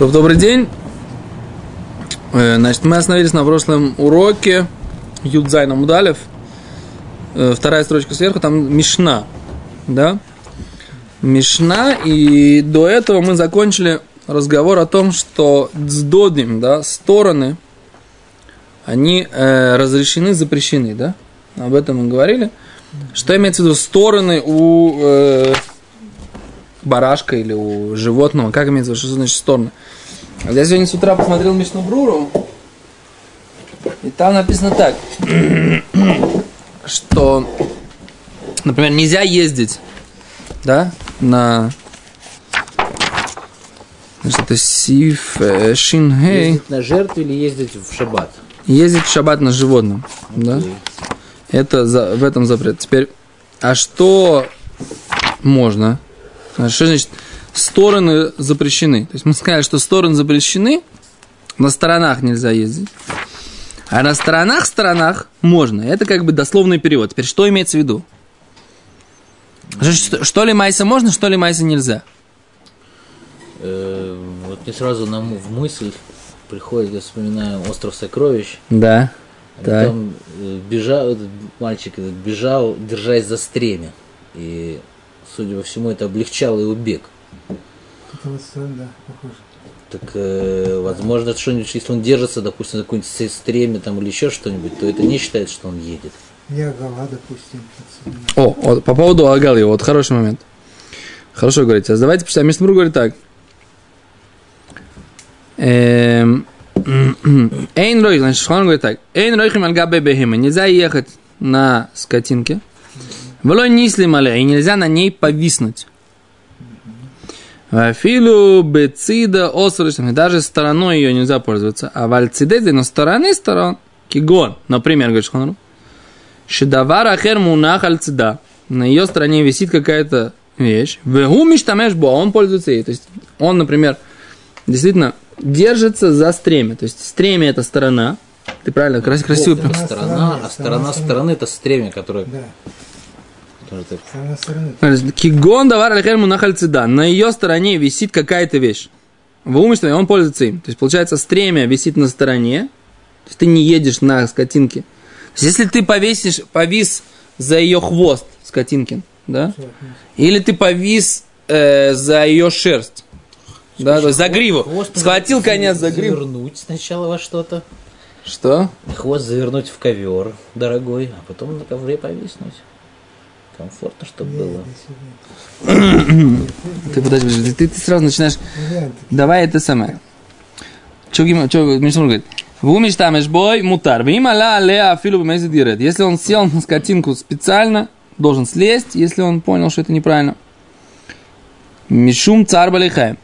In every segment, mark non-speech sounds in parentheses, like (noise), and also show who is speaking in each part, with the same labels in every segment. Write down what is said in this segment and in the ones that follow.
Speaker 1: То, добрый день. Э, Значит, мы остановились на прошлом уроке Юдзайна Мудалев. Э, Вторая строчка сверху, там Мишна. Да? Мишна, и до этого мы закончили разговор о том, что дздодим, да, стороны, они э, разрешены, запрещены, да? Об этом мы говорили. Что имеется в виду стороны у э, барашка или у животного? Как имеется в виду, что значит стороны? Я сегодня с утра посмотрел Мишну Бруру, и там написано так, что, например, нельзя ездить, да, на, значит, это сиф, э, шин, хей,
Speaker 2: Ездить на жертву или ездить в шаббат?
Speaker 1: ездить в шаббат на животном, да,
Speaker 2: Окей.
Speaker 1: это за, в этом запрет. Теперь, а что можно? Что значит стороны запрещены? То есть мы сказали, что стороны запрещены, на сторонах нельзя ездить. А на сторонах сторонах можно. Это как бы дословный перевод. Теперь что имеется в виду? Что, что ли майса можно, что ли майса нельзя?
Speaker 2: Э, вот мне сразу на, м- в мысль приходит, я вспоминаю «Остров сокровищ».
Speaker 1: Да.
Speaker 2: А
Speaker 1: Так.
Speaker 2: Там э, бежал, этот мальчик этот бежал, держась за стремя. И, судя по всему, это облегчало его бег.
Speaker 3: Да.
Speaker 2: Так, э, возможно, что-нибудь, если он держится, допустим, за какое-нибудь се- стремя там или еще что-нибудь, то это не считается, что он едет.
Speaker 3: Я гала, допустим.
Speaker 1: О, вот по поводу Агалы, вот хороший момент. Хорошо говорите. А давайте почитаем. Мишнабрур говорит так. Эм, (clears throat) Эйн ройх, значит, говорит так. Эйн ройхим альгабе бехема. Нельзя ехать на скотинке. Влой нислим але, и нельзя на ней повиснуть. Филу бецида осрочным, даже стороной ее нельзя пользоваться. А вальцидезе, но стороны сторон, кигон, например, говорит Шхалан, Шедавар ахер мунах альцида. На ее стороне висит какая-то вещь. Вегу миштамеш бо, он пользуется ей. То есть он, например, действительно держится за стремя. То есть стремя это сторона. Ты правильно, крас- красиво.
Speaker 2: Это
Speaker 3: Сторона
Speaker 2: сторона,
Speaker 3: стороны,
Speaker 2: а
Speaker 3: сторона стороны
Speaker 2: это стремя, которое
Speaker 3: Да,
Speaker 2: тоже так
Speaker 3: сторона стороны.
Speaker 1: прям- Кигон давар ахер мунах альцида. На ее стороне висит какая-то вещь. В умышле он пользуется им. То есть получается стремя висит на стороне. То есть ты не едешь на скотинке. То есть если ты повесишь, повис за ее хвост скотинкин, да? Или ты повис э, за ее шерсть. Да, то есть за гриву.
Speaker 2: Хвост
Speaker 1: Схватил конец за гриву.
Speaker 2: Завернуть сначала во что-то.
Speaker 1: Что?
Speaker 2: Хвост завернуть в ковер дорогой, а потом на ковре повиснуть. Комфортно, чтобы было.
Speaker 1: Ты подожди, подожди, ты, ты сразу начинаешь. Давай это самое. Что Мишнур говорит? В уме штамеш бой мутар. Вим аля алея афилу бемези дирет. Если он сел на скотинку специально, должен слезть, если он понял, что это неправильно. Мишум цар балихаем.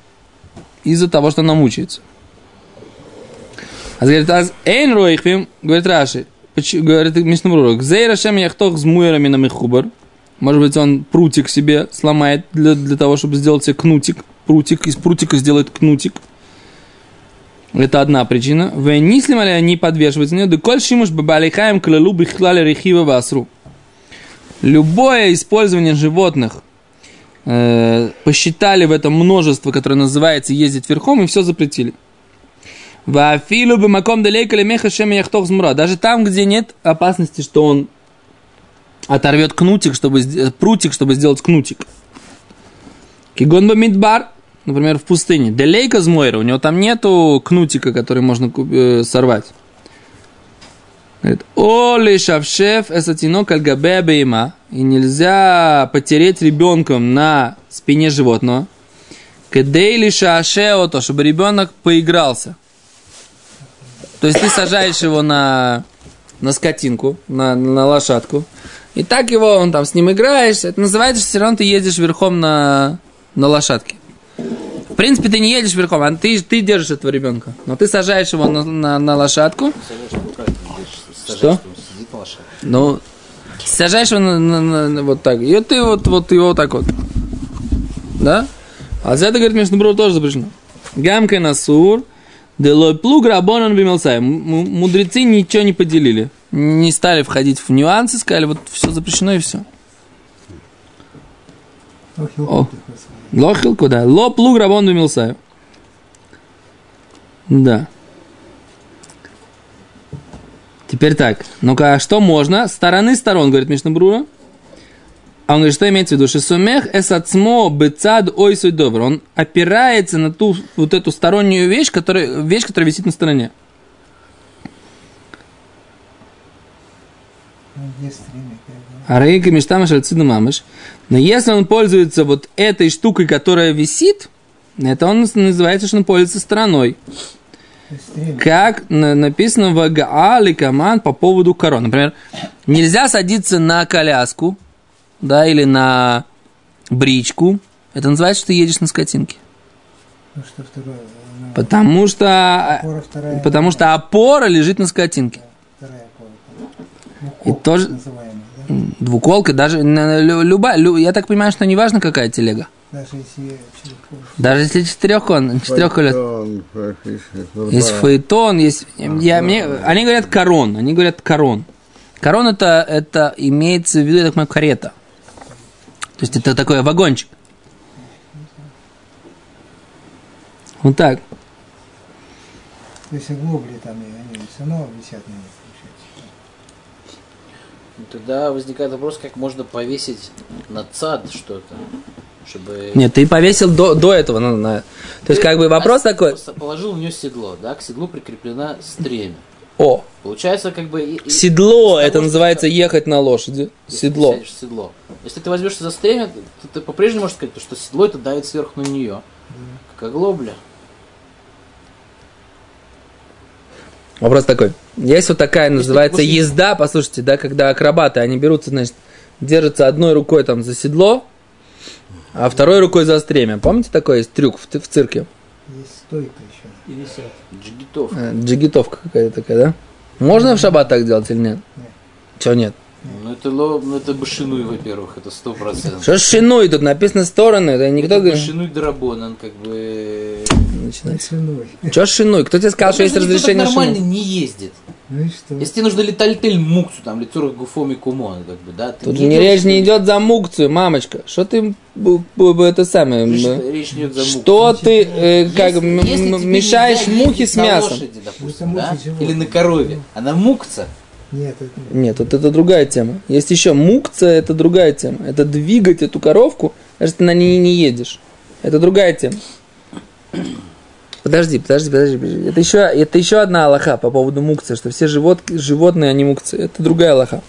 Speaker 1: Из-за того, что она мучается. А говорит, аз эйн роихвим, говорит Раши, говорит Мишнабрур, гзей рашем яхтох с муэрами на мехубар. Может быть, он прутик себе сломает для, для того, чтобы сделать себе кнутик. Прутик, из прутика сделает кнутик. Это одна причина. В нислим ли они подвешиваются на нее, да коль шимуш бабалихаем клалу бихлали рехива васру. Любое использование животных э, посчитали в этом множество, которое называется ездить верхом, и все запретили. Вафилу бы маком далейка меха шем яхтох змура. Даже там, где нет опасности, что он оторвет кнутик, чтобы прутик, чтобы сделать кнутик. Кигон мидбар, например, в пустыне. Делейка змойра, у него там нету кнутика, который можно э, сорвать. Говорит, о лишавшев эсатинок альгабе бейма. И нельзя потереть ребенком на спине животного. Кедей лишашеото, чтобы ребенок поигрался. То есть ты сажаешь его на, на скотинку, на, на лошадку. И так его, он там с ним играешь. Это называется, что все равно ты едешь верхом на, на лошадке. В принципе, ты не едешь верхом, а ты, ты держишь этого ребенка. Но ты сажаешь его на, на, на лошадку. Что? Ну, сажаешь его на, на- на- на вот так. И ты вот, вот его вот так вот. Да? А за это, говорит, брод тоже запрещено. Гамка насур, делой плуг рабонан бимелсай. Мудрецы ничего не поделили. Не стали входить в нюансы, сказали, вот все запрещено и все.
Speaker 3: Ох, и
Speaker 1: О.
Speaker 3: упади, господи.
Speaker 1: Лохил куда? Ло плуг рабон бимелсай. Да. Теперь так. Ну-ка, а что можно? Стороны сторон, говорит Мишнабрура. А он говорит, что имеется в виду? Шисумех эсацмо бецад ой добр. Он опирается на ту вот эту стороннюю вещь, которая, вещь, которая висит на стороне.
Speaker 3: Ну.
Speaker 1: А рейка мештамаш альцида мамаш. Но если он пользуется вот этой штукой, которая висит, это он называется, что он пользуется стороной. Как на- написано в Гаали Каман по поводу корон. Например, нельзя садиться на коляску, да, или на бричку. Это называется, что ты едешь на скотинке.
Speaker 3: Ну что второе? ну,
Speaker 1: Потому что,
Speaker 3: опора вторая.
Speaker 1: потому что опора лежит на скотинке.
Speaker 3: Вторая опора.
Speaker 1: И тоже-
Speaker 3: да?
Speaker 1: Двуколка, даже любая, лю- я так понимаю, что не важно, какая телега.
Speaker 3: Даже если
Speaker 1: Даже если четырехкон,
Speaker 4: практически.
Speaker 1: Есть фаэтон, есть... Я, мне, они говорят корон, они говорят корон. Корон это, это имеется в виду, я так понимаю, карета. То есть это такой вагончик. Вот так.
Speaker 3: То есть там, и они все равно висят на них, получается.
Speaker 2: Ну, Тогда возникает вопрос, как можно повесить на цад что-то, чтобы...
Speaker 1: Нет, ты повесил до, до этого. ну, на- То есть как бы вопрос такой.
Speaker 2: Положил в нее седло, да, к седлу прикреплена стремя.
Speaker 1: О,
Speaker 2: Получается, как бы... и-
Speaker 1: седло,
Speaker 2: того,
Speaker 1: это называется
Speaker 2: ты-
Speaker 1: ехать на лошади.
Speaker 2: если
Speaker 1: Седло.
Speaker 2: в седло. Если ты возьмешься за стремя, то ты по-прежнему можешь сказать, что седло это давит сверху на нее. Как оглобля.
Speaker 1: Вопрос такой. Есть вот такая, называется
Speaker 2: после-
Speaker 1: езда, послушайте, да, когда акробаты, они берутся, значит, держатся одной рукой там за седло, а второй рукой за стремя. Помните такой есть трюк в, в цирке?
Speaker 3: Есть стойка еще.
Speaker 2: И висят. Джигитов.
Speaker 1: Э, Джигитовка какая-то такая, да? Можно в шаббат так делать или нет?
Speaker 3: Нет.
Speaker 1: Чего нет?
Speaker 2: Ну это, ло- ну, это башинуй, во-первых, это сто процентов.
Speaker 1: Что шинуй, тут написано стороны, это никто говорит.
Speaker 2: Башинуй драбонан, как бы...
Speaker 1: Начинается.
Speaker 3: Ценой.
Speaker 1: Что шинуй? Кто тебе сказал, что есть
Speaker 2: Даже никто так
Speaker 1: разрешение
Speaker 2: нормально
Speaker 1: шинуй?
Speaker 2: не ездит.
Speaker 3: Ну и что?
Speaker 2: Если тебе нужно летальтель муксу, там, лицо гуфоми кумон, как бы, да? Ты
Speaker 1: Тут не
Speaker 2: идешь,
Speaker 1: речь не идет за мукцию, мамочка. Что ты это самое?
Speaker 2: Речь, не идет за муксу.
Speaker 1: Что ты э, как
Speaker 2: Если-
Speaker 1: м-
Speaker 2: если
Speaker 1: мешаешь мухи с мясом?
Speaker 2: лошади, допустим, да? Или на корове. Она мукца.
Speaker 3: Нет, это
Speaker 1: Нет, вот это другая тема. Есть еще мукция, это другая тема. Это двигать эту коровку, даже ты на ней не едешь. Это другая тема. Подожди, подожди, подожди. подожди. Это еще, это еще одна аллаха по поводу мукции, что все живот, животные, они мукции. Это другая аллаха.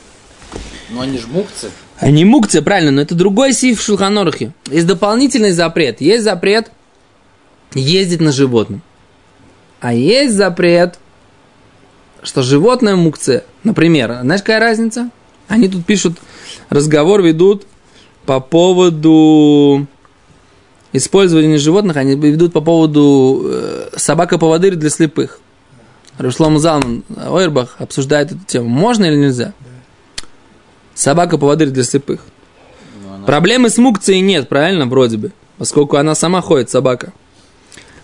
Speaker 2: Но они же мукцы.
Speaker 1: Они мукция, правильно, но это другой сиф в Шулханорахе. Есть дополнительный запрет. Есть запрет ездить на животном. А есть запрет, что животное мукция. Например, знаешь, какая разница? Они тут пишут, разговор ведут по поводу использования животных, они ведут по поводу э, собака-поводырь для слепых. Рушлам Залман Ойрбах обсуждает эту тему. Можно или нельзя? Собака-поводырь для слепых.
Speaker 2: Ну, она-
Speaker 1: Проблемы с мукцией нет, правильно, вроде бы, поскольку она сама ходит, собака.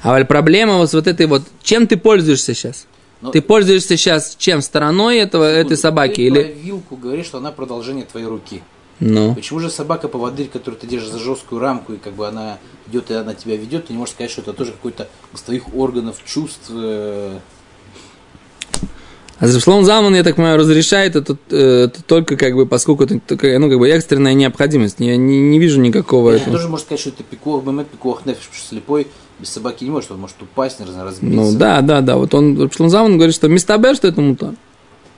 Speaker 1: А проблема вот с вот этой вот, чем ты пользуешься сейчас?
Speaker 2: Ну,
Speaker 1: Ты пользуешься сейчас чем? Стороной этого, этой собаки?
Speaker 2: Ты
Speaker 1: Или...
Speaker 2: про вилку говоришь, что она продолжение твоей руки.
Speaker 1: Ну,
Speaker 2: Почему же собака-поводырь, которую ты держишь за жесткую рамку, и как бы она идет, и она тебя ведет, ты не можешь сказать, что это тоже какой-то из твоих органов, чувств. э,
Speaker 1: а Зашлом Заман, я так понимаю, разрешает это, э, это только как бы, поскольку это такая, ну, как бы экстренная необходимость. Я не, не вижу никакого
Speaker 2: Ты
Speaker 1: этого.
Speaker 2: тоже можешь сказать, что это пикох, бэмэт, пикох, нефиш, потому что слепой без собаки не может, он может упасть, наверное, разбиться.
Speaker 1: Ну, да, да, да. Вот он, Шлом Заман говорит, что местобер, что это мутар.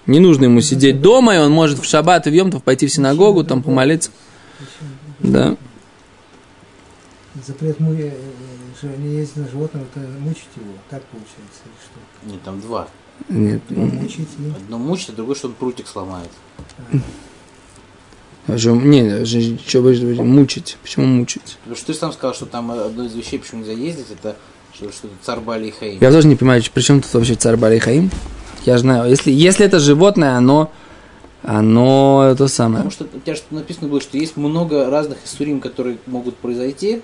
Speaker 1: Не нужно ему сидеть дома, и он может в шаббат и в Йомтов пойти в синагогу, там помолиться. Да.
Speaker 3: запрет му... э, же не ездить на животном, это мучить его. Так получается, или что?
Speaker 2: Нет, там два.
Speaker 1: Нет,
Speaker 3: Ну, мучить, нет?
Speaker 2: Одно мучит, а другое, что он прутик сломает.
Speaker 1: А что, не, же- что же мучить? Почему мучить?
Speaker 2: Потому что ты сам сказал, что там одно из вещей, почему нельзя ездить, это что, что это царь Бали Хаим.
Speaker 1: Я тоже не понимаю, при чем тут вообще царь Барей Хаим? Я знаю, если, если это животное, оно, оно то самое.
Speaker 2: Потому что у тебя же написано было, что есть много разных иссурим, которые могут произойти,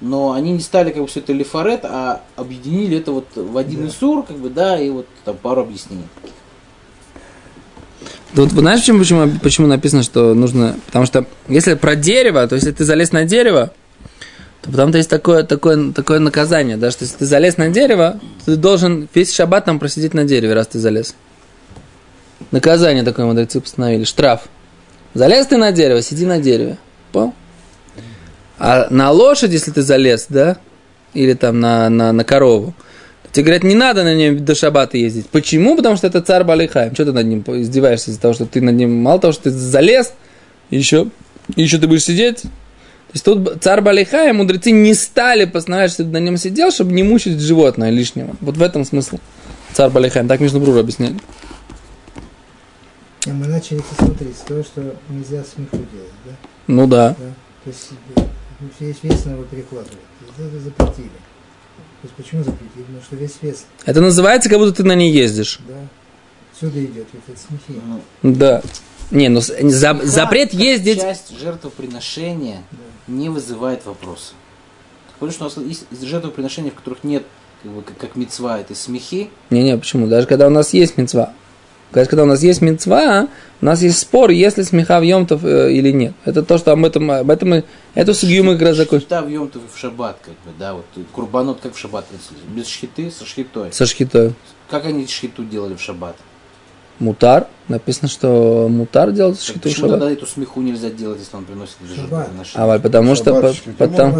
Speaker 2: но они не стали как бы все это лифарет, а объединили это вот в один иссур, как бы, да, и вот там пару объяснений.
Speaker 1: Да Вот знаешь, почему, почему, почему написано, что нужно... Потому что если про дерево, то если ты залез на дерево, то потом-то есть такое, такое, такое наказание, да, что если ты залез на дерево, ты должен весь шаббат там просидеть на дереве, раз ты залез. Наказание такое мудрецы постановили, штраф. Залез ты на дерево, сиди на дереве. Понял? А на лошадь, если ты залез, да, или там на, на, на корову, Тебе говорят, не надо на нем до шабата ездить. Почему? Потому что это царь Балихаем. Что ты над ним издеваешься из-за того, что ты над ним, мало того, что ты залез, еще, еще ты будешь сидеть. То есть тут царь Балихаем, мудрецы не стали постановлять, что ты на нем сидел, чтобы не мучить животное лишнего. Вот в этом смысл. Царь Балихаем. Так между Брура объясняли.
Speaker 3: И мы начали посмотреть с того, что нельзя смеху делать, да?
Speaker 1: Ну да.
Speaker 3: да? То есть э, весь вес надо перекладывать. Это запретили. То есть почему запретили? Потому что весь вес,
Speaker 1: Это называется, как будто ты на ней ездишь.
Speaker 3: да, сюда идет, это смехи.
Speaker 2: Ну,
Speaker 1: Да. Не, ну за-
Speaker 2: смеха,
Speaker 1: запрет ездить.
Speaker 2: Часть жертвоприношения не вызывает вопроса. Потому что у нас есть жертвоприношения, в которых нет, как бы, как, как мецва, это смехи.
Speaker 1: Не-не, почему? Даже когда у нас есть мецва. Даже когда у нас есть мецва, у нас есть спор, есть ли смеха в Йомтов э, или нет. Это то, что об этом, об этом мы, эту судью мы как раз закончим.
Speaker 2: Шхита в Йом в шаббат, как бы, да, вот курбанот как в шаббат. Без шхиты, со шхитой.
Speaker 1: Со шхитой.
Speaker 2: Как они шхиту делали в шаббат?
Speaker 1: Мутар. Написано, что мутар делать
Speaker 2: Так
Speaker 1: шхиту
Speaker 2: почему
Speaker 1: шаббат.
Speaker 2: тогда эту смеху нельзя делать, если он приносит жертвоприношение?
Speaker 1: А, потому что
Speaker 4: Шаббат
Speaker 1: по- потом,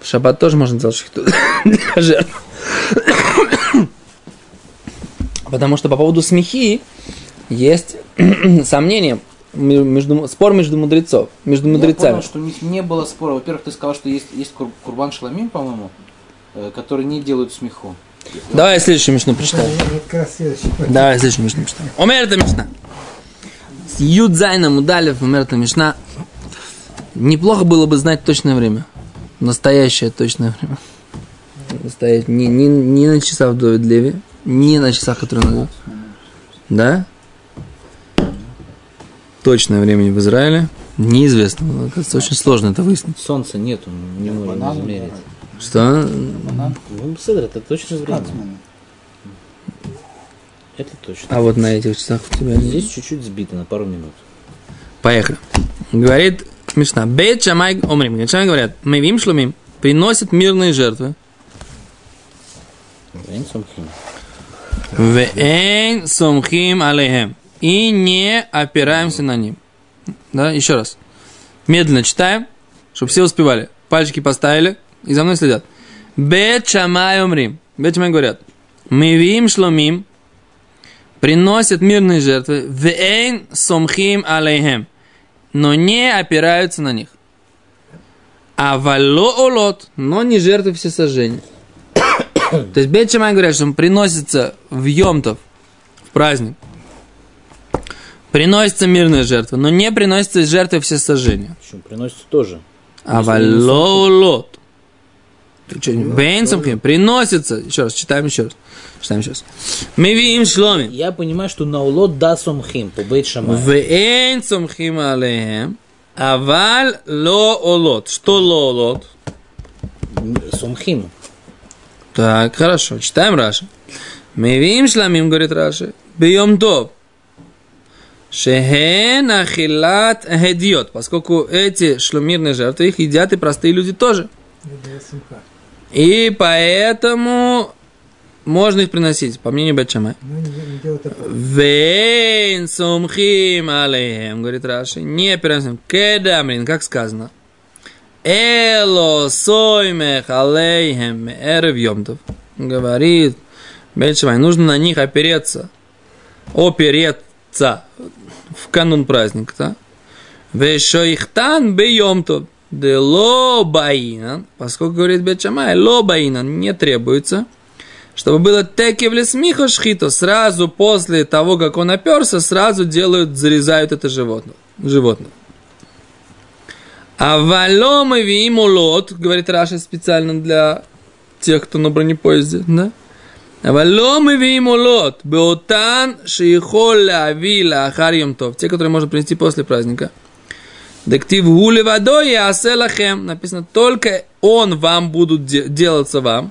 Speaker 1: в шаббат тоже можно делать шхиту. (coughs) (coughs) Потому что по поводу смехи есть (coughs) сомнение, ме- между, спор между мудрецов, между
Speaker 2: Я
Speaker 1: мудрецами.
Speaker 2: понял, что у них не было спора. Во-первых, ты сказал, что есть, есть кур- Курбан Шламим, по-моему, э, которые не делают смеху.
Speaker 1: Давай следующую мишну прочитаем. Давай следующую мишну прочитаем. Омер это мишна. С Юдзайном Удалев, Омер это мишна. Неплохо было бы знать точное время. Настоящее точное время. Настоящее. Не, не, не на часах в Довид Леви, не на часах, которые надо. Да? Точное время в Израиле неизвестно. Оказывается, очень сложно это выяснить.
Speaker 2: Солнца нету, не можем измерить.
Speaker 1: Что?
Speaker 2: Седр, это точно время. Это точно.
Speaker 1: А вот на этих часах у тебя нет.
Speaker 2: Здесь чуть-чуть сбито на пару минут.
Speaker 1: Поехали. Говорит Мишна. Бейт Шамай Омрим. Шамай говорят, мы вим шлумим, приносят мирные жертвы. Вейн сумхим алейхем. И не опираемся на ним. Да, еще раз. Медленно читаем, чтобы все успевали. Пальчики поставили и за мной следят. Бет Шамай Омрим. Бет Шамай говорят, мы вим шлумим, приносят мирные жертвы, вейн сумхим алейхем, но не опираются на них. А вало олот, но не жертвы всесожжения. (coughs) То есть Бет Шамай говорят, что он приносится в Йомтов, в праздник. Приносится мирная жертва, но не приносится жертва всесожжения.
Speaker 2: Почему? Приносится тоже.
Speaker 1: А
Speaker 2: Если
Speaker 1: Бейнцамхим приносится. Еще раз, читаем еще раз. Читаем еще раз. Мы видим шломи.
Speaker 2: Я понимаю, что на улот да сумхим, по бейт шамай.
Speaker 1: Вейн сумхим алейхем, аваль ло улот. Что ло улот?
Speaker 2: Сумхим.
Speaker 1: Так, хорошо, читаем Раши. Мы видим шламим, говорит Раши, бьем топ. Шехен ахилат хедиот. Поскольку эти шлумирные жертвы, их едят и простые люди тоже. И поэтому можно их приносить, по мнению
Speaker 3: делай такого.
Speaker 1: Вейн сумхим алейхем, говорит Раши, не опираемся. Кедамрин, как сказано. Эло соймех алейхем эрев йомтов. Говорит Бельшевай, нужно на них опереться. Опереться в канун праздника, да? Вешоихтан бейомтов. Де ло баинан, поскольку говорит Бечамай, ло баинан не требуется, чтобы было текевле смиха шхито, сразу после того, как он оперся, сразу делают, зарезают это животное. животное. А валом и вимулот, говорит Раша специально для тех, кто на бронепоезде, да? А валом и вимулот, беотан шиихол авила ахарьем те, которые можно принести после праздника. Дектив гули водой и аселахем. Написано, только он вам будут де- делаться вам.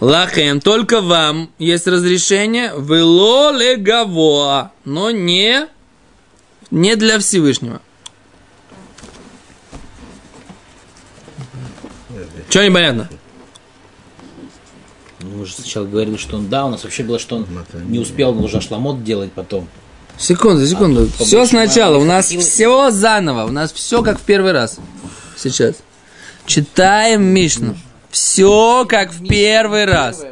Speaker 1: Лахем, только вам есть разрешение вело легавоа, но не, не для Всевышнего. Что непонятно?
Speaker 2: Ну, мы же сначала говорили, что он, да, у нас вообще было, что он не успел, он уже шламот делать потом.
Speaker 1: Секунду, секунду.
Speaker 2: А,
Speaker 1: все сначала. У нас
Speaker 2: хватило.
Speaker 1: все заново. У нас все как в первый раз. Сейчас. Читаем Мишну. Все как в первый раз.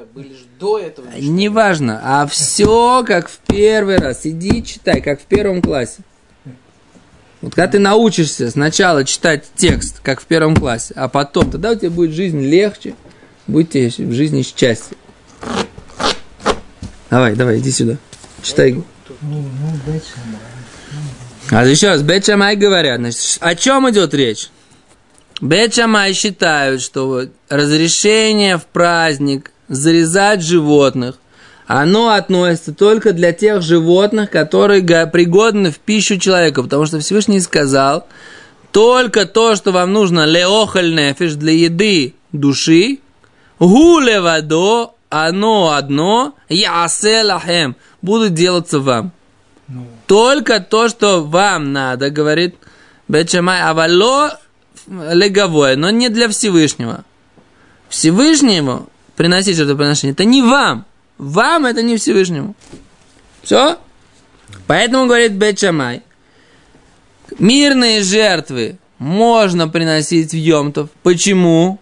Speaker 2: До этого.
Speaker 1: Неважно, а все как в первый раз. Иди читай, как в первом классе. Вот когда ты научишься сначала читать текст, как в первом классе, а потом, тогда у тебя будет жизнь легче, будет тебе в жизни счастье. Давай, давай, иди сюда. Читай. А еще раз, Бет говорят, значит, о чем идет речь? Бет считают, что разрешение в праздник зарезать животных, оно относится только для тех животных, которые пригодны в пищу человека, потому что Всевышний сказал, только то, что вам нужно леохаль нефиш для еды души, гуле водо, оно одно, ясе лахем, будут делаться вам.
Speaker 3: Ну,
Speaker 1: Только то, что вам надо, говорит Бечамай, авало леговое, но не для Всевышнего. Всевышнему приносить жертвоприношение, это не вам. Вам это не Всевышнему. Все? Поэтому говорит Бейт Шамай, мирные жертвы можно приносить в Йом-тов. Почему?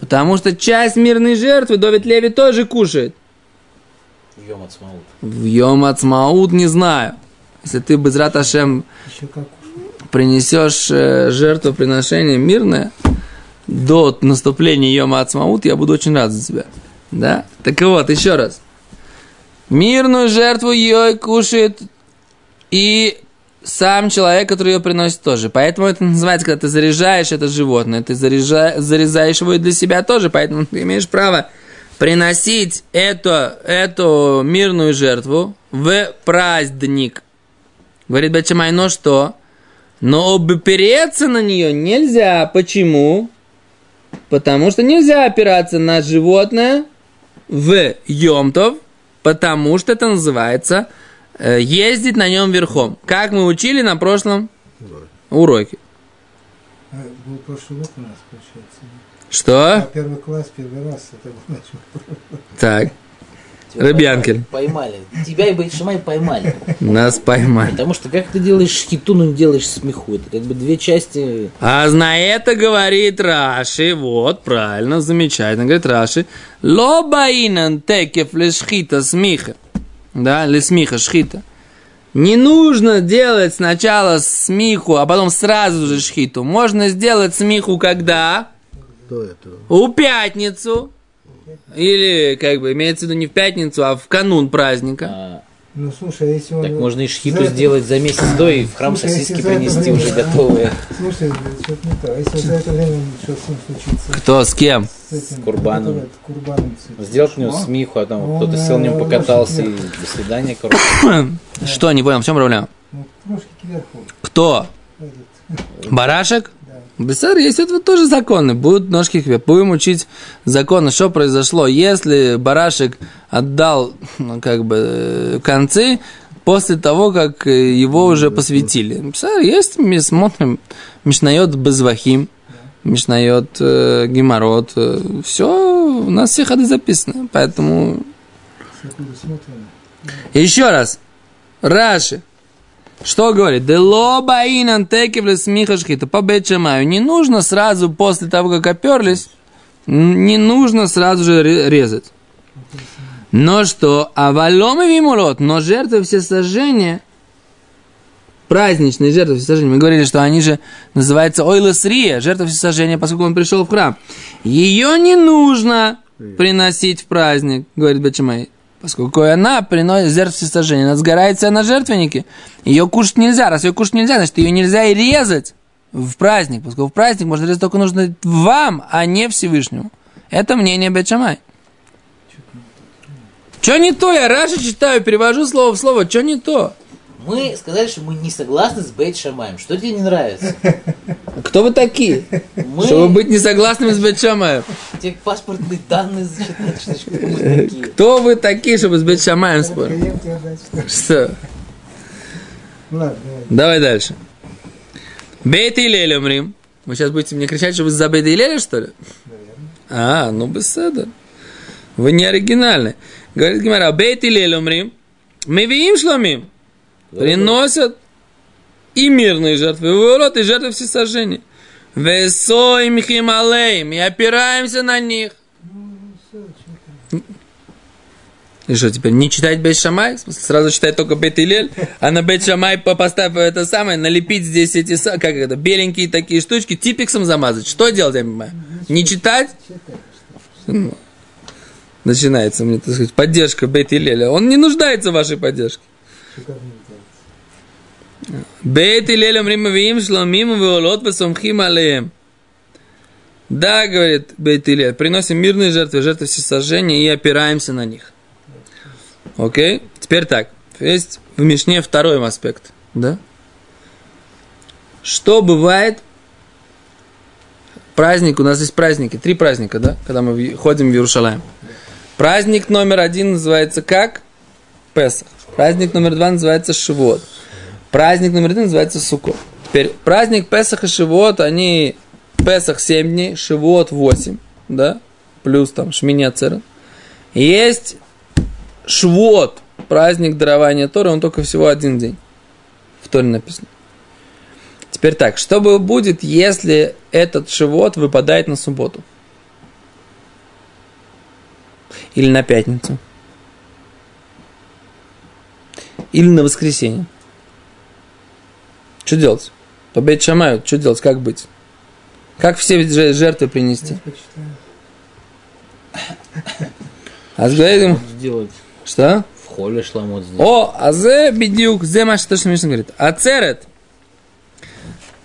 Speaker 1: Потому что часть мирной жертвы Довид Леви тоже кушает.
Speaker 2: Йом Ацмаут.
Speaker 1: В Йом Ацмаут не знаю. Если ты
Speaker 3: בעזרת השם
Speaker 1: принесешь э, жертвоприношение мирное до наступления Йома Ацмаут, я буду очень рад за тебя. Да? Так вот, еще раз. Мирную жертву ее кушает и сам человек, который ее приносит тоже. Поэтому это называется, когда ты заряжаешь это животное, ты заряжа- зарезаешь его и для себя тоже. Поэтому ты имеешь право приносить эту, эту мирную жертву в праздник. Говорит Бачамай, но что? Но опереться на нее нельзя. Почему? Потому что нельзя опираться на животное в Йомтов, потому что это называется ездить на нем верхом. Как мы учили на прошлом уроке.
Speaker 3: А, был прошлый урок у нас, получается. А
Speaker 1: Что?
Speaker 3: первый класс, первый раз, это был наш
Speaker 1: Так,
Speaker 2: Тебя
Speaker 1: Рыбьянкель.
Speaker 2: Поймали. Тебя и Байтшамай поймали.
Speaker 1: нас поймали.
Speaker 2: Потому что как ты делаешь шхиту, но не делаешь смеху. Это как бы две части.
Speaker 1: А на это говорит Раши, вот, правильно, замечательно, говорит Раши, лобаинан текев лешхита смиха, да, лесмиха шхита. Не нужно делать сначала смиху, а потом сразу же шхиту. Можно сделать смиху когда?
Speaker 4: До этого.
Speaker 1: У пятницу. Или, как бы, имеется в виду не в пятницу, а в канун праздника.
Speaker 2: а,
Speaker 3: Ну, слушай, а если он...
Speaker 2: так можно и шхиту
Speaker 3: за это-
Speaker 2: сделать за месяц до и в храм
Speaker 3: Слушай,
Speaker 2: сосиски
Speaker 3: за это
Speaker 2: принести
Speaker 3: время-
Speaker 2: уже готовые.
Speaker 3: Слушай, что-то не то. А если за это время что с ним случится?
Speaker 1: Кто, с кем?
Speaker 3: С этим,
Speaker 2: Курбаном.
Speaker 3: который- Курбаном. с-
Speaker 2: Сделать у него
Speaker 3: Ну,
Speaker 2: смеху, а там кто-то сел на нем
Speaker 3: э,
Speaker 2: покатался и до свидания, короче.
Speaker 1: Что, не понял, в чем проблема?
Speaker 3: Ну, кверху.
Speaker 1: Кто?
Speaker 3: Этот,
Speaker 1: Барашек?
Speaker 3: Да.
Speaker 1: Бессар, есть это тоже законы. Будут ножки хве. Будем учить законы, что произошло, если барашек отдал, ну, как бы, э, концы после того, как э, его уже посвятили. Бессар, есть, мы смотрим, Мишнает Безвахим, Мишнает э, Геморрот. все, у нас все ходы записаны. Поэтому еще раз. Раши. Что говорит? Дело баинан текевле смиха шхита по бетчамаю. Не нужно сразу после того, как оперлись, не нужно сразу же ре- резать. Но что? А валомы вимурот, но жертвы все сожжения, праздничные жертвы всесожжения, мы говорили, что они же называются ойлесрия, жертва всесожжения, поскольку он пришел в храм. Ее не нужно приносить в праздник, говорит Бачамай. Поскольку она приносит жертву всесожжения, она сгорается на жертвеннике, ее кушать нельзя. Раз ее кушать нельзя, значит, ее нельзя и резать в праздник, поскольку в праздник можно резать только нужно вам, а не Всевышнему. Это мнение Бечамай. Что не то? Я Раши читаю, перевожу слово в слово. Что не то?
Speaker 2: Мы сказали, что мы не согласны с Бейт Шамаем. Что тебе не нравится?
Speaker 1: Кто вы такие?
Speaker 2: Мы
Speaker 1: Чтобы быть несогласными с Бетшамаем.
Speaker 2: тебе паспортные данные зачитать, что такие.
Speaker 1: Кто вы такие, чтобы с Бетшамаем спорить?
Speaker 3: Клиент я дать, что-? Ладно, давай.
Speaker 1: Давай дальше. Бейт и Лель умрим. Вы сейчас будете мне кричать, что вы за Бейт и Леля, что ли?
Speaker 3: Наверное.
Speaker 1: А, ну беседа. Вы не оригинальны. Говорит Гимара, бейт или умрим, мы видим шломим. Приносят и мирные жертвы, и ворот, и жертвы всесожжения. Весоим хималеем, и опираемся на них. И что теперь, не читать Бейт Шамай? Сразу читать только Бейт Илель, а на Бейт Шамай по- поставь это самое, налепить здесь эти, как это, беленькие такие штучки, типиксом замазать. Что делать, я понимаю? Не читать? Начинается мне, так сказать, поддержка Бейт Илеля. Он не нуждается в вашей поддержке. Бейт Илель умрим вим шломим веолот. Да, говорит Бейт приносим мирные жертвы, жертвы всесожжения и опираемся на них. Окей? Теперь так. Есть в Мишне второй аспект. Да? Что бывает? Праздник, у нас есть праздники, три праздника, да? Когда мы ходим в Иерушалаем. Праздник номер один называется как? Песах. Праздник номер два называется Шивот. Праздник номер один называется Суккот. Теперь праздник Песах и Шивот, они Песах 7 дней, Шивот 8, да? Плюс там Шмини Ацерет. Есть Швот, праздник дарования Торы, он только всего один день. В Торе написано. Теперь так, что будет, если этот Шивот выпадает на субботу? Или на пятницу? Или на воскресенье? Что делать? По Бейт Шамаю, что делать, как быть? Как все же- жертвы принести? А говорит,
Speaker 2: Сделать
Speaker 1: что?
Speaker 2: в холле шламот сделать.
Speaker 1: О, а зе бедюк, зе маш, то, что Мишна говорит. Ацерет,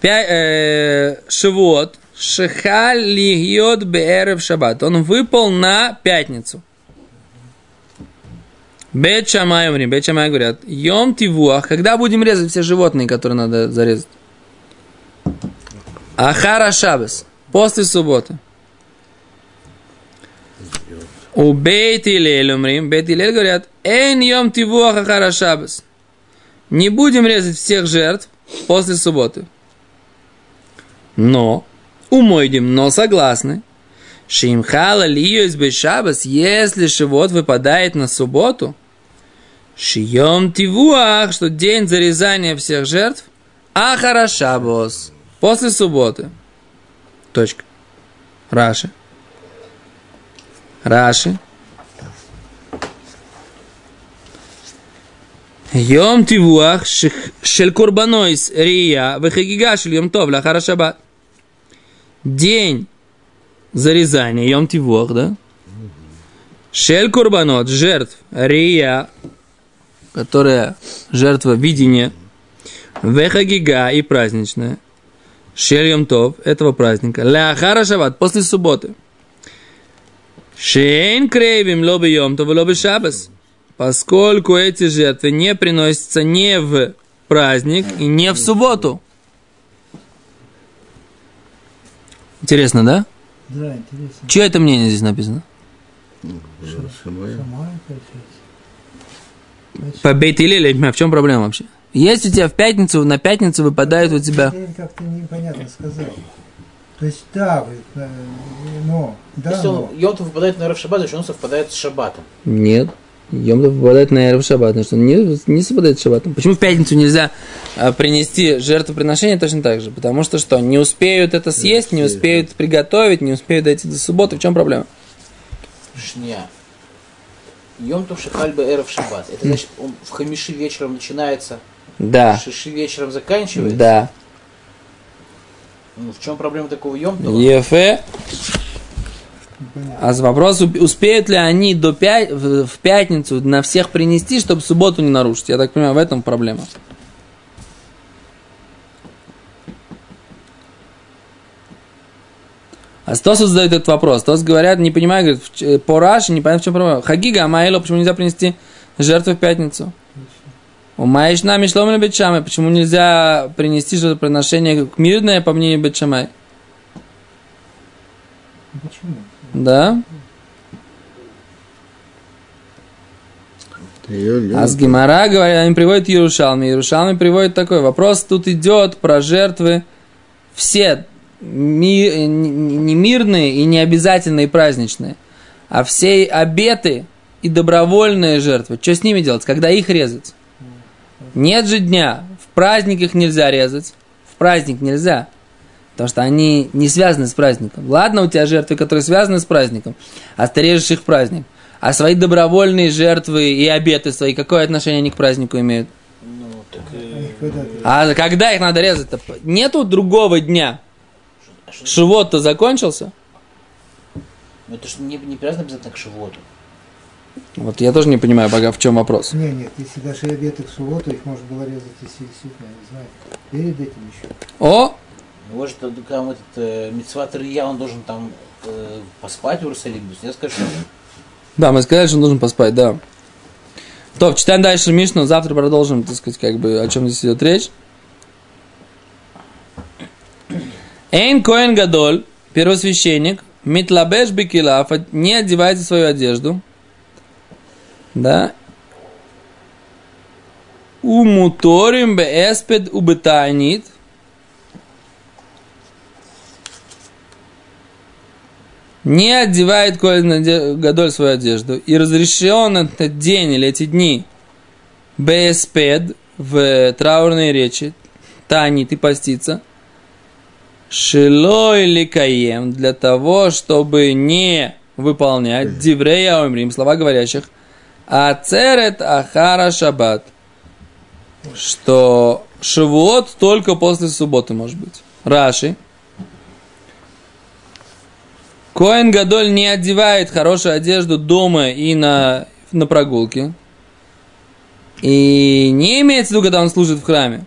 Speaker 1: пя- э, шивот, шехаль лигьот беэрев шаббат. Он выпал на пятницу. Бет Шамай умри, Бет Шамай говорят, Йом Тивуах, когда будем резать все животные, которые надо зарезать? Ахара Шабас, после субботы. У Бейт Илель умрим, Бейт Илель говорят, Эн Йом Тивуах Ахара Шабас. Не будем резать всех жертв после субботы. Но, умойдем, но согласны. Шимхала лиюс бешабас, если шивот выпадает на субботу, шием тивуах, что день зарезания всех жертв, ахара шабос, после субботы. Точка. Раши. Раши. Йом тивуах шель курбанойс рия вехагига шель йом тов лахара шаббат. День зарезания, йом тивуах, да? Шель курбанот, жертв, рия, которая жертва видения, вехагига и праздничная. Шель йом тов, этого праздника. Лахара шаббат, после субботы. Шейн крейвим лобы йом тов, лобы шабас. Поскольку эти жертвы не приносятся не в праздник и не в субботу. Интересно, да?
Speaker 3: Да, интересно.
Speaker 1: Чье это мнение здесь написано?
Speaker 4: Шамай.
Speaker 3: Получается.
Speaker 1: По бейт или понимаю, в чем проблема вообще? Если у тебя в пятницу, на пятницу выпадают у тебя...
Speaker 3: Как-то непонятно сказал. То есть, да, э, но, да,
Speaker 2: Если он, Йом-Тов выпадает на Рав Шаббат, значит он совпадает с Шаббатом.
Speaker 1: Нет. Йом выпадает на Эрев Шаббат, что он не, не совпадает с Шаббатом. Почему в пятницу нельзя а, принести жертвоприношение точно так же? Потому что что, не успеют это съесть, не успеют приготовить, не успеют дойти до субботы. В чем проблема?
Speaker 2: Шня. Йом-Тов Шахаль Эров Шаббат. Это значит, он в Хамиши вечером начинается,
Speaker 1: Да,
Speaker 2: Шиши вечером заканчивается.
Speaker 1: да.
Speaker 2: Ну, в чем проблема такого Йом-Това?
Speaker 1: Ефе. А вопрос, успеют ли они до пя- в в пятницу на всех принести, чтобы субботу не нарушить? Я так понимаю, в этом проблема. А Стос задает этот вопрос. Тос говорят, не понимаю, говорит, ч- по Раши, не понимаю, в чем проблема. Хагига, Амаэло, почему нельзя принести жертву в пятницу? У Маишна Мишлом Бетшамай, почему нельзя принести жертвоприношение к мирное, по мнению Бетшамай?
Speaker 3: Почему?
Speaker 1: Да? А с Гимара, говорят, они приводят Иерушалми. Иерушалми приводит такой вопрос. Тут идет про жертвы все ми- э, не мирные и не обязательные праздничные, а все обеты и добровольные жертвы, что с ними делать, когда их резать? Нет же дня, в праздник их нельзя резать, в праздник нельзя, потому что они не связаны с праздником. Ладно, у тебя жертвы, которые связаны с праздником, а ты режешь их в праздник. А свои добровольные жертвы и обеты свои, какое отношение они к празднику имеют?
Speaker 2: Ну, так...
Speaker 3: А
Speaker 2: э,
Speaker 1: А когда их надо резать-то? Нету другого дня. Шивот-то закончился?
Speaker 2: Ну, это же не, не привязано обязательно к животу.
Speaker 1: Вот я тоже не понимаю пока в чем вопрос.
Speaker 3: Не, нет, если даже обеты в субботу, их можно было резать, если действительно, я не знаю, перед этим еще.
Speaker 1: О,
Speaker 2: Может, там этот э, Митцват Рия, он должен там э, поспать в Иерусалиме. Я скажу, что
Speaker 1: да, мы сказали, что нужно поспать, да. То, читаем дальше Мишну, завтра продолжим, так сказать, как бы, о чем здесь идет речь. Эйн Коэн Гадоль, первосвященник, Митлабеш Бекилав, не одевается в свою одежду. Да. Умуторим беэспед убытайнит. Не одевает Коэн Гадоль свою одежду. И разрешен этот день или эти дни беэспед в траурной речи. Танит и поститься. Шилой ликаем для того, чтобы не выполнять диврея омрим, слова говорящих, а церет ахара шаббат, что шивот только после субботы может быть. Раши. Коэн Гадоль не одевает хорошую одежду дома и на, на прогулке. И не имеется в виду, когда он служит в храме.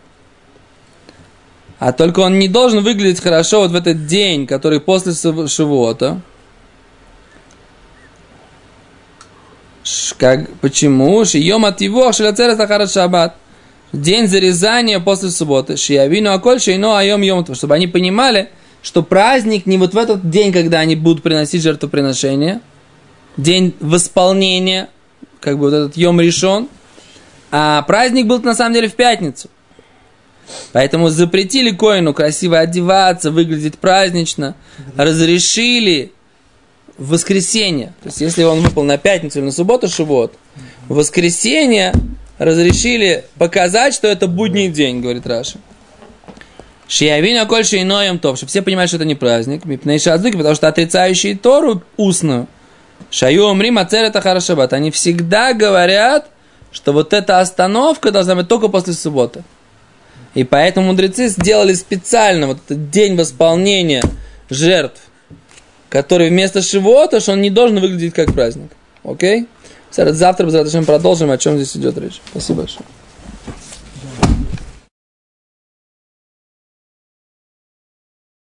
Speaker 1: А только он не должен выглядеть хорошо вот в этот день, который после Шивота. Как, почему? Шием от его шилацера сахара шаббат. День зарезания после субботы. Шиявину аколь шейно айом йом. Чтобы они понимали, что праздник не вот в этот день, когда они будут приносить жертвоприношение, день восполнения, как бы вот этот йом решен, а праздник был на самом деле в пятницу. Поэтому запретили Коину красиво одеваться, выглядеть празднично, разрешили в воскресенье. То есть, если он выпал на пятницу или на субботу, шивот, в воскресенье разрешили показать, что это будний день, говорит Раша. Шиявина коль шейноем топ, чтобы все понимали, что это не праздник. Мипней шадзуки, потому что отрицающие Тору устную. Шаю омрим ацерета харашабат. Они всегда говорят, что вот эта остановка должна быть только после субботы. И поэтому мудрецы сделали специально вот этот день восполнения жертв, который вместо Шивота, что он не должен выглядеть как праздник. Окей? Завтра, завтра продолжим, о чем здесь идет речь. Спасибо большое.